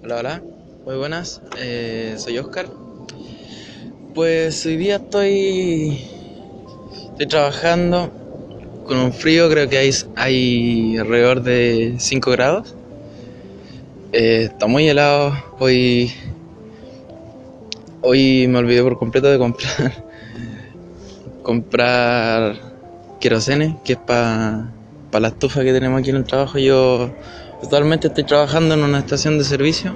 Hola, hola, muy buenas, eh, soy Oscar. Pues hoy día estoy, estoy trabajando con un frío, creo que hay, hay alrededor de 5 grados. Eh, está muy helado, hoy, hoy me olvidé por completo de comprar, comprar querosene, que es para la estufa que tenemos aquí en el trabajo. Yo Actualmente estoy trabajando en una estación de servicio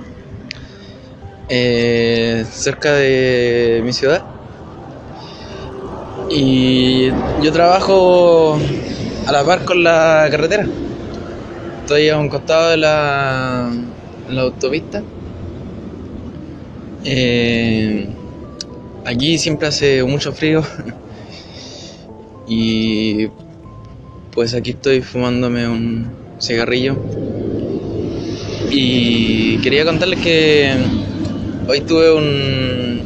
eh, cerca de mi ciudad. Y yo trabajo a la par con la carretera. Estoy a un costado de la, la autopista. Eh, aquí siempre hace mucho frío. y pues aquí estoy fumándome un cigarrillo y quería contarles que hoy tuve un,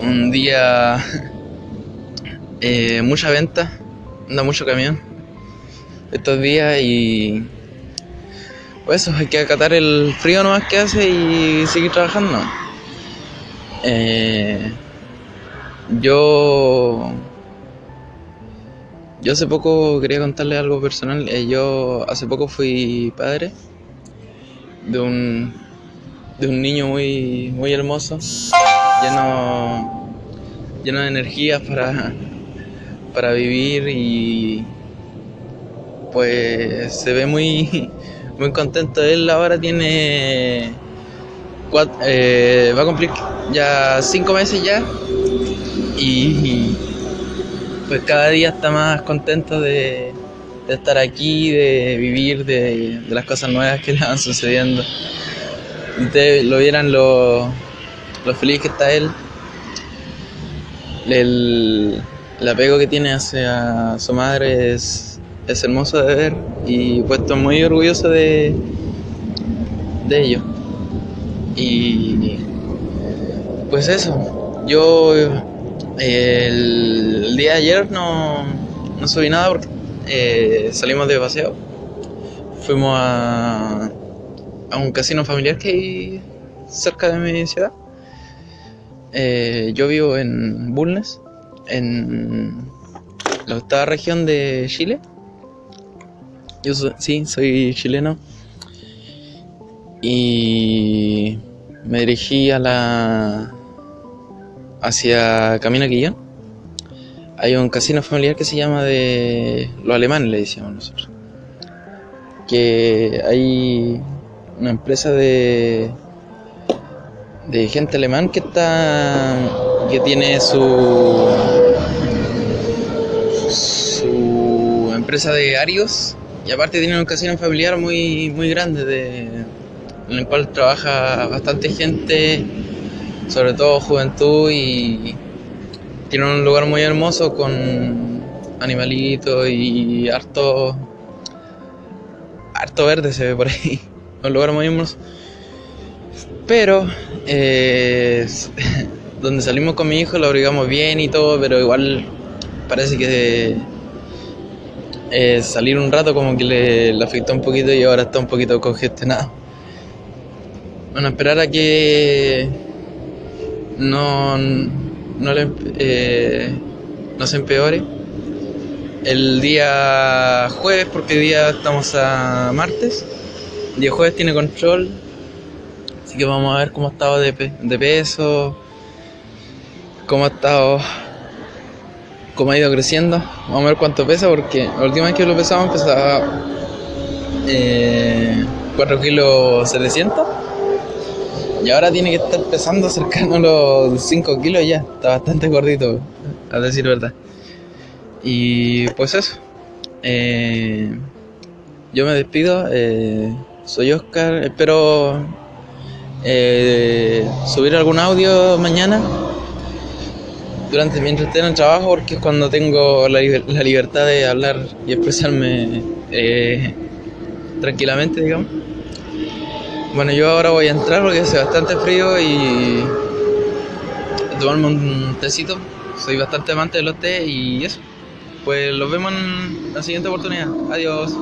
un día eh, mucha venta, anda mucho camión estos días y pues eso, hay que acatar el frío nomás que hace y seguir trabajando. Eh, yo yo hace poco quería contarle algo personal. Eh, yo hace poco fui padre de un, de un niño muy, muy hermoso, lleno, lleno de energía para, para vivir y pues se ve muy, muy contento. Él ahora tiene eh, va a cumplir ya cinco meses ya y pues cada día está más contento de, estar aquí, de vivir, de, las cosas nuevas que le van sucediendo. Ustedes lo vieran lo, lo feliz que está él, el, apego que tiene hacia su madre es, es hermoso de ver y puesto muy orgulloso de, de ello. Y pues eso, yo el, día de ayer no, no subí nada porque eh, salimos de paseo. Fuimos a, a un casino familiar que hay cerca de mi ciudad. Eh, yo vivo en Bulnes, en la octava región de Chile. Yo sí, soy chileno. Y me dirigí a la hacia Camino Quillón, hay un casino familiar que se llama de los alemanes, le decíamos nosotros. Que hay una empresa de de gente alemán que está que tiene su su empresa de arios. Y aparte tiene un casino familiar muy muy grande de, en el cual trabaja bastante gente sobre todo juventud y tiene un lugar muy hermoso con animalitos y harto harto verde se ve por ahí. Un lugar muy hermoso. Pero eh, donde salimos con mi hijo lo abrigamos bien y todo pero igual parece que eh, salir un rato como que le, le afectó un poquito y ahora está un poquito congestionado. Bueno esperar a que no, no, eh, no se empeore. El día jueves, porque día estamos a martes, el día jueves tiene control, así que vamos a ver cómo ha estado de, peso, cómo ha estado, cómo ha ido creciendo. Vamos a ver cuánto pesa, porque la última vez que lo pesamos pesaba eh, 4 kilos 700 y ahora tiene que estar pesando cercano a los 5 kilos ya. Está bastante gordito, a decir verdad. Y pues eso. Eh, yo me despido. Eh, soy Oscar. Espero eh, subir algún audio mañana. Durante mientras esté en el trabajo, porque es cuando tengo la, la libertad de hablar y expresarme tranquilamente, digamos. Bueno, yo ahora voy a entrar porque hace bastante frío y tomarme un tecito. Soy bastante amante de los té y eso. Pues los vemos en la siguiente oportunidad. Adiós.